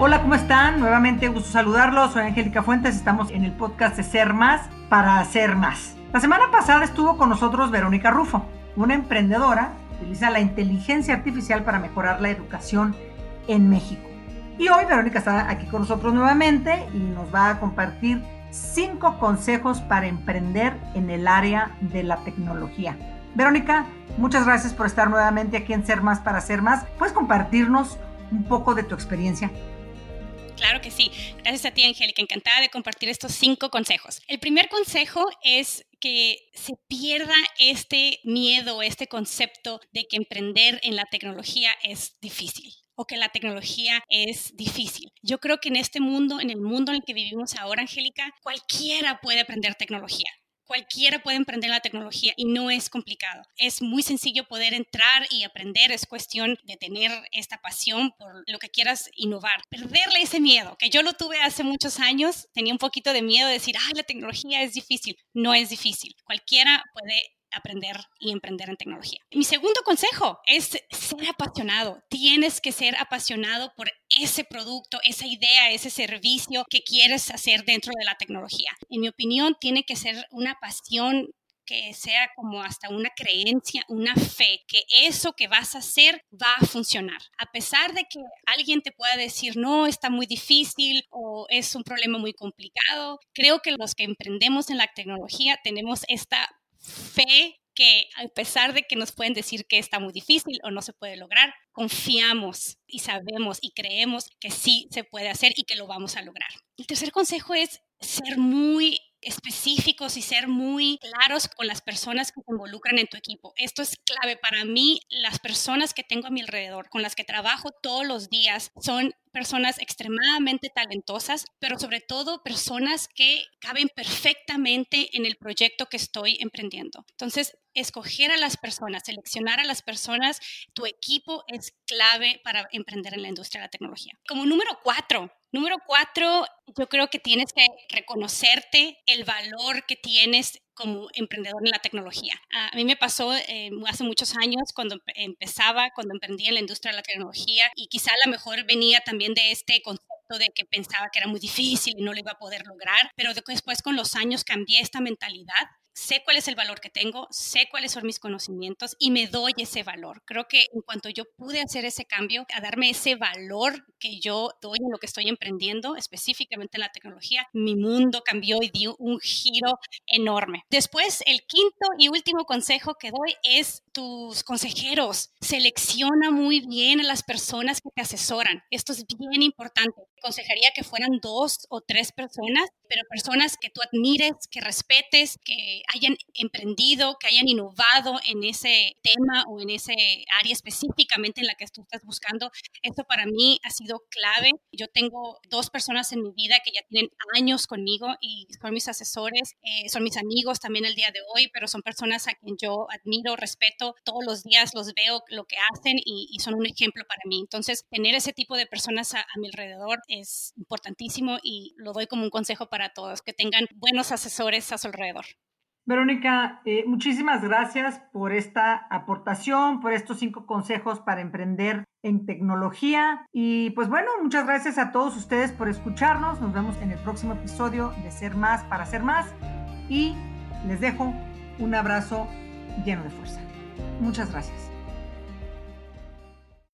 Hola, ¿cómo están? Nuevamente gusto saludarlos. Soy Angélica Fuentes. Estamos en el podcast de Ser Más para Hacer Más. La semana pasada estuvo con nosotros Verónica Rufo, una emprendedora que utiliza la inteligencia artificial para mejorar la educación en México. Y hoy Verónica está aquí con nosotros nuevamente y nos va a compartir cinco consejos para emprender en el área de la tecnología. Verónica, muchas gracias por estar nuevamente aquí en Ser Más para Hacer Más. ¿Puedes compartirnos un poco de tu experiencia? Claro que sí. Gracias a ti, Angélica. Encantada de compartir estos cinco consejos. El primer consejo es que se pierda este miedo, este concepto de que emprender en la tecnología es difícil o que la tecnología es difícil. Yo creo que en este mundo, en el mundo en el que vivimos ahora, Angélica, cualquiera puede aprender tecnología cualquiera puede emprender la tecnología y no es complicado. Es muy sencillo poder entrar y aprender, es cuestión de tener esta pasión por lo que quieras innovar. Perderle ese miedo, que yo lo tuve hace muchos años, tenía un poquito de miedo de decir, ay, la tecnología es difícil. No es difícil. Cualquiera puede aprender y emprender en tecnología. Mi segundo consejo es ser apasionado. Tienes que ser apasionado por ese producto, esa idea, ese servicio que quieres hacer dentro de la tecnología. En mi opinión, tiene que ser una pasión que sea como hasta una creencia, una fe, que eso que vas a hacer va a funcionar. A pesar de que alguien te pueda decir, no, está muy difícil o es un problema muy complicado, creo que los que emprendemos en la tecnología tenemos esta fe que a pesar de que nos pueden decir que está muy difícil o no se puede lograr, confiamos y sabemos y creemos que sí se puede hacer y que lo vamos a lograr. El tercer consejo es ser muy específicos y ser muy claros con las personas que se involucran en tu equipo. Esto es clave para mí. Las personas que tengo a mi alrededor, con las que trabajo todos los días, son personas extremadamente talentosas, pero sobre todo personas que caben perfectamente en el proyecto que estoy emprendiendo. Entonces, escoger a las personas, seleccionar a las personas, tu equipo es clave para emprender en la industria de la tecnología. Como número cuatro, Número cuatro, yo creo que tienes que reconocerte el valor que tienes como emprendedor en la tecnología. A mí me pasó eh, hace muchos años cuando empezaba, cuando emprendí en la industria de la tecnología y quizá a lo mejor venía también de este concepto de que pensaba que era muy difícil y no lo iba a poder lograr, pero después con los años cambié esta mentalidad sé cuál es el valor que tengo, sé cuáles son mis conocimientos y me doy ese valor. Creo que en cuanto yo pude hacer ese cambio, a darme ese valor que yo doy en lo que estoy emprendiendo, específicamente en la tecnología, mi mundo cambió y dio un giro enorme. Después, el quinto y último consejo que doy es tus consejeros. Selecciona muy bien a las personas que te asesoran. Esto es bien importante. Consejaría que fueran dos o tres personas, pero personas que tú admires, que respetes, que hayan emprendido, que hayan innovado en ese tema o en ese área específicamente en la que tú estás buscando. Esto para mí ha sido clave. Yo tengo dos personas en mi vida que ya tienen años conmigo y son mis asesores, eh, son mis amigos también el día de hoy, pero son personas a quien yo admiro, respeto. Todos los días los veo lo que hacen y, son un ejemplo para mí. Entonces, tener ese tipo de personas a, a mi alrededor es importantísimo y lo doy como un consejo para todos, que tengan buenos asesores a su alrededor. Verónica, eh, muchísimas gracias por esta aportación, por estos cinco consejos para emprender en tecnología. Y pues bueno, muchas gracias a todos ustedes por escucharnos. Nos vemos en el próximo episodio de Ser Más para Ser Más. Y les dejo un abrazo lleno de fuerza. Muchas gracias.